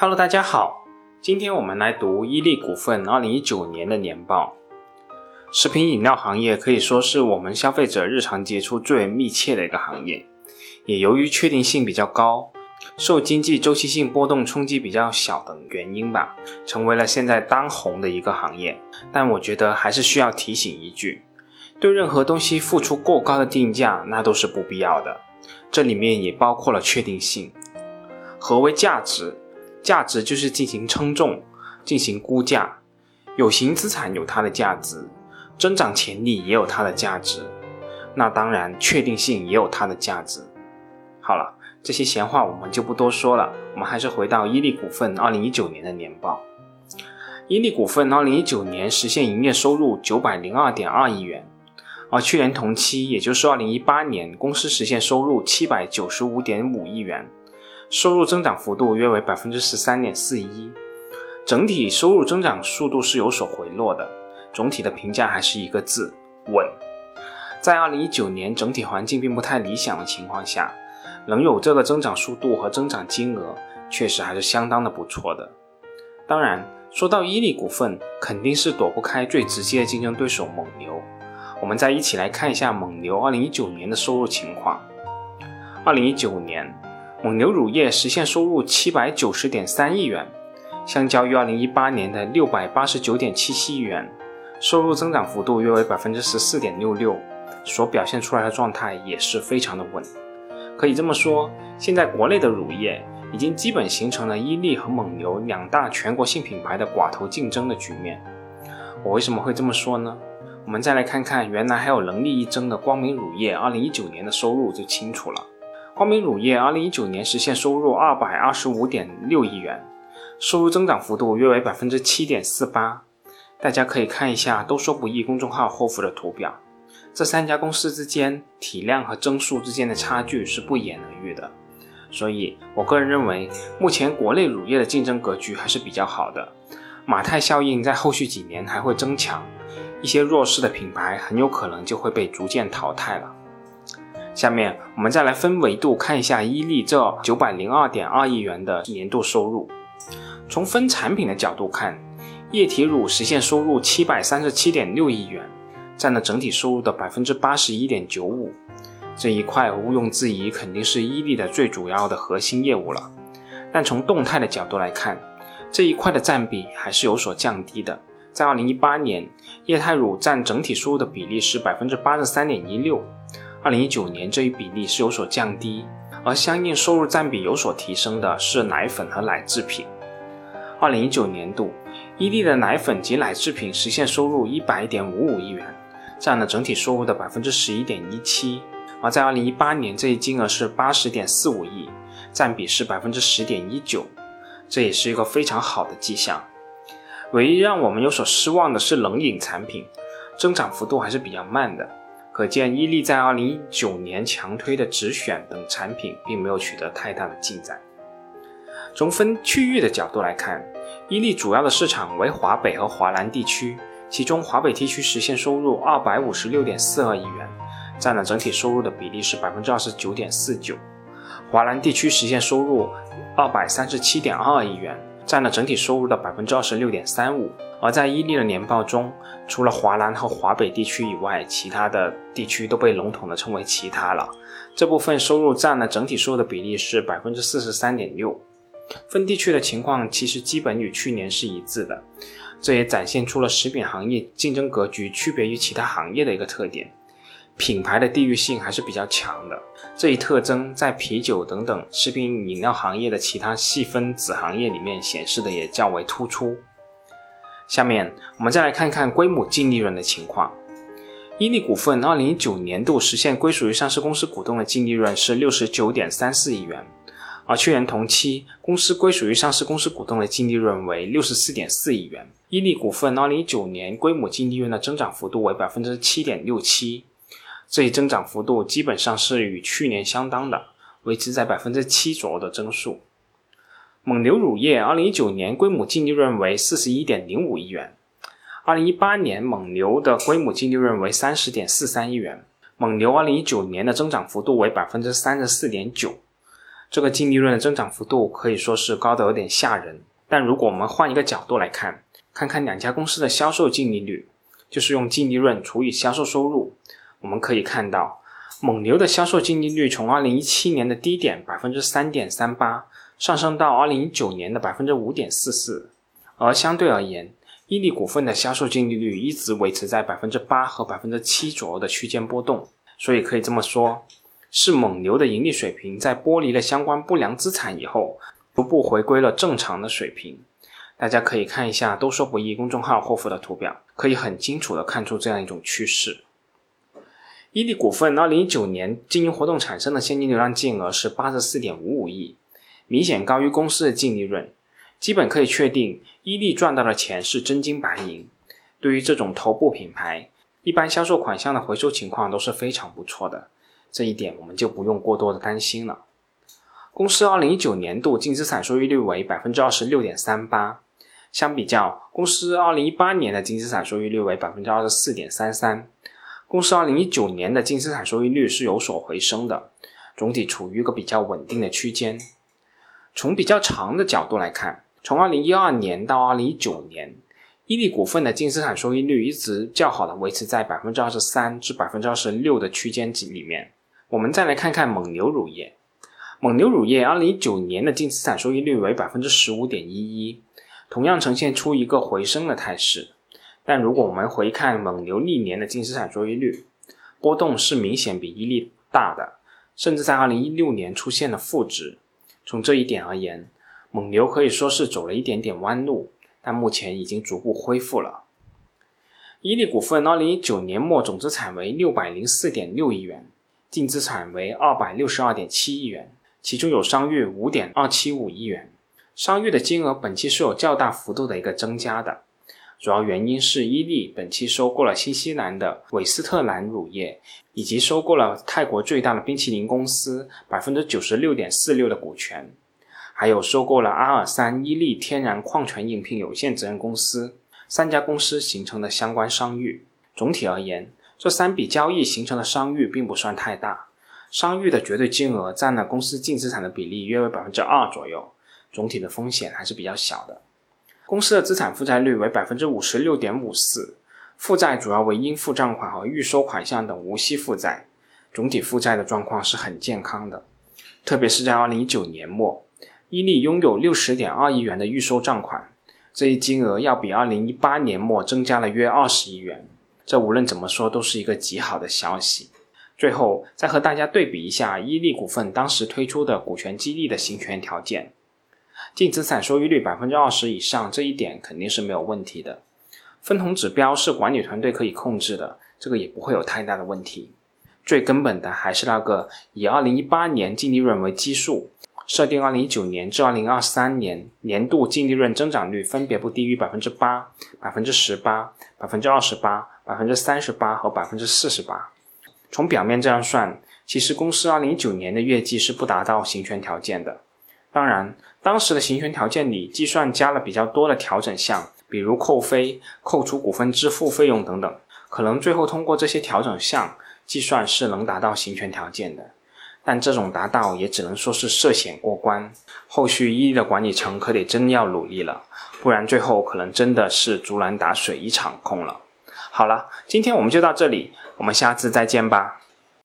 Hello，大家好，今天我们来读伊利股份二零一九年的年报。食品饮料行业可以说是我们消费者日常接触最为密切的一个行业，也由于确定性比较高，受经济周期性波动冲击比较小等原因吧，成为了现在当红的一个行业。但我觉得还是需要提醒一句，对任何东西付出过高的定价，那都是不必要的。这里面也包括了确定性。何为价值？价值就是进行称重、进行估价。有形资产有它的价值，增长潜力也有它的价值。那当然，确定性也有它的价值。好了，这些闲话我们就不多说了。我们还是回到伊利股份二零一九年的年报。伊利股份二零一九年实现营业收入九百零二点二亿元。而去年同期，也就是二零一八年，公司实现收入七百九十五点五亿元，收入增长幅度约为百分之十三点四一，整体收入增长速度是有所回落的。总体的评价还是一个字：稳。在二零一九年整体环境并不太理想的情况下，能有这个增长速度和增长金额，确实还是相当的不错的。当然，说到伊利股份，肯定是躲不开最直接的竞争对手蒙牛。我们再一起来看一下蒙牛二零一九年的收入情况。二零一九年，蒙牛乳业实现收入七百九十点三亿元，相较于二零一八年的六百八十九点七七亿元，收入增长幅度约为百分之十四点六六，所表现出来的状态也是非常的稳。可以这么说，现在国内的乳业已经基本形成了伊利和蒙牛两大全国性品牌的寡头竞争的局面。我为什么会这么说呢？我们再来看看，原来还有能力一争的光明乳业，二零一九年的收入就清楚了。光明乳业二零一九年实现收入二百二十五点六亿元，收入增长幅度约为百分之七点四八。大家可以看一下“都说不易”公众号后附的图表，这三家公司之间体量和增速之间的差距是不言而喻的。所以我个人认为，目前国内乳业的竞争格局还是比较好的。马太效应在后续几年还会增强。一些弱势的品牌很有可能就会被逐渐淘汰了。下面我们再来分维度看一下伊利这九百零二点二亿元的年度收入。从分产品的角度看，液体乳实现收入七百三十七点六亿元，占了整体收入的百分之八十一点九五。这一块毋庸置疑肯定是伊利的最主要的核心业务了。但从动态的角度来看，这一块的占比还是有所降低的。在二零一八年，液态乳占整体收入的比例是百分之八十三点一六，二零一九年这一比例是有所降低，而相应收入占比有所提升的是奶粉和奶制品。二零一九年度，伊利的奶粉及奶制品实现收入一百点五五亿元，占了整体收入的百分之十一点一七，而在二零一八年这一金额是八十点四五亿，占比是百分之十点一九，这也是一个非常好的迹象。唯一让我们有所失望的是冷饮产品，增长幅度还是比较慢的。可见伊利在二零一九年强推的直选等产品并没有取得太大的进展。从分区域的角度来看，伊利主要的市场为华北和华南地区，其中华北地区实现收入二百五十六点四二亿元，占了整体收入的比例是百分之二十九点四九；华南地区实现收入二百三十七点二亿元。占了整体收入的百分之二十六点三五，而在伊利的年报中，除了华南和华北地区以外，其他的地区都被笼统的称为其他了。这部分收入占了整体收入的比例是百分之四十三点六。分地区的情况其实基本与去年是一致的，这也展现出了食品行业竞争格局区别于其他行业的一个特点。品牌的地域性还是比较强的，这一特征在啤酒等等食品饮料行业的其他细分子行业里面显示的也较为突出。下面我们再来看看归母净利润的情况。伊利股份二零一九年度实现归属于上市公司股东的净利润是六十九点三四亿元，而去年同期公司归属于上市公司股东的净利润为六十四点四亿元。伊利股份二零一九年归母净利润的增长幅度为百分之七点六七。这一增长幅度基本上是与去年相当的，维持在百分之七左右的增速。蒙牛乳业二零一九年规模净利润为四十一点零五亿元，二零一八年蒙牛的规模净利润为三十点四三亿元。蒙牛二零一九年的增长幅度为百分之三十四点九，这个净利润的增长幅度可以说是高得有点吓人。但如果我们换一个角度来看，看看两家公司的销售净利率，就是用净利润除以销售收入，我们可以看到，蒙牛的销售净利率从二零一七年的低点百分之三点三八上升到二零一九年的百分之五点四四，而相对而言，伊利股份的销售净利率一直维持在百分之八和百分之七左右的区间波动。所以可以这么说，是蒙牛的盈利水平在剥离了相关不良资产以后，逐步回归了正常的水平。大家可以看一下“都说不易”公众号获附的图表，可以很清楚的看出这样一种趋势。伊利股份2019年经营活动产生的现金流量净额是84.55亿，明显高于公司的净利润，基本可以确定伊利赚到的钱是真金白银。对于这种头部品牌，一般销售款项的回收情况都是非常不错的，这一点我们就不用过多的担心了。公司2019年度净资产收益率为26.38%。相比较，公司二零一八年的净资产收益率为百分之二十四点三三，公司二零一九年的净资产收益率是有所回升的，总体处于一个比较稳定的区间。从比较长的角度来看，从二零一二年到二零一九年，伊利股份的净资产收益率一直较好的维持在百分之二十三至百分之二十六的区间级里面。我们再来看看蒙牛乳业，蒙牛乳业二零一九年的净资产收益率为百分之十五点一一。同样呈现出一个回升的态势，但如果我们回看蒙牛历年的净资产收益率，波动是明显比伊利大的，甚至在2016年出现了负值。从这一点而言，蒙牛可以说是走了一点点弯路，但目前已经逐步恢复了。伊利股份2019年末总资产为604.6亿元，净资产为262.7亿元，其中有商誉5.275亿元。商誉的金额本期是有较大幅度的一个增加的，主要原因是伊利本期收购了新西兰的韦斯特兰乳业，以及收购了泰国最大的冰淇淋公司百分之九十六点四六的股权，还有收购了阿尔山伊利天然矿泉饮品有限责任公司，三家公司形成的相关商誉。总体而言，这三笔交易形成的商誉并不算太大，商誉的绝对金额占了公司净资产的比例约为百分之二左右。总体的风险还是比较小的。公司的资产负债率为百分之五十六点五四，负债主要为应付账款和预收款项等无息负债，总体负债的状况是很健康的。特别是在二零一九年末，伊利拥有六十点二亿元的预收账款，这一金额要比二零一八年末增加了约二十亿元，这无论怎么说都是一个极好的消息。最后再和大家对比一下伊利股份当时推出的股权激励的行权条件。净资产收益率百分之二十以上，这一点肯定是没有问题的。分红指标是管理团队可以控制的，这个也不会有太大的问题。最根本的还是那个以二零一八年净利润为基数，设定二零一九年至二零二三年年度净利润增长率分别不低于百分之八、百分之十八、百分之二十八、百分之三十八和百分之四十八。从表面这样算，其实公司二零一九年的业绩是不达到行权条件的。当然，当时的行权条件里计算加了比较多的调整项，比如扣非、扣除股份支付费用等等，可能最后通过这些调整项计算是能达到行权条件的。但这种达到也只能说是涉险过关，后续伊利的管理层可得真要努力了，不然最后可能真的是竹篮打水一场空了。好了，今天我们就到这里，我们下次再见吧。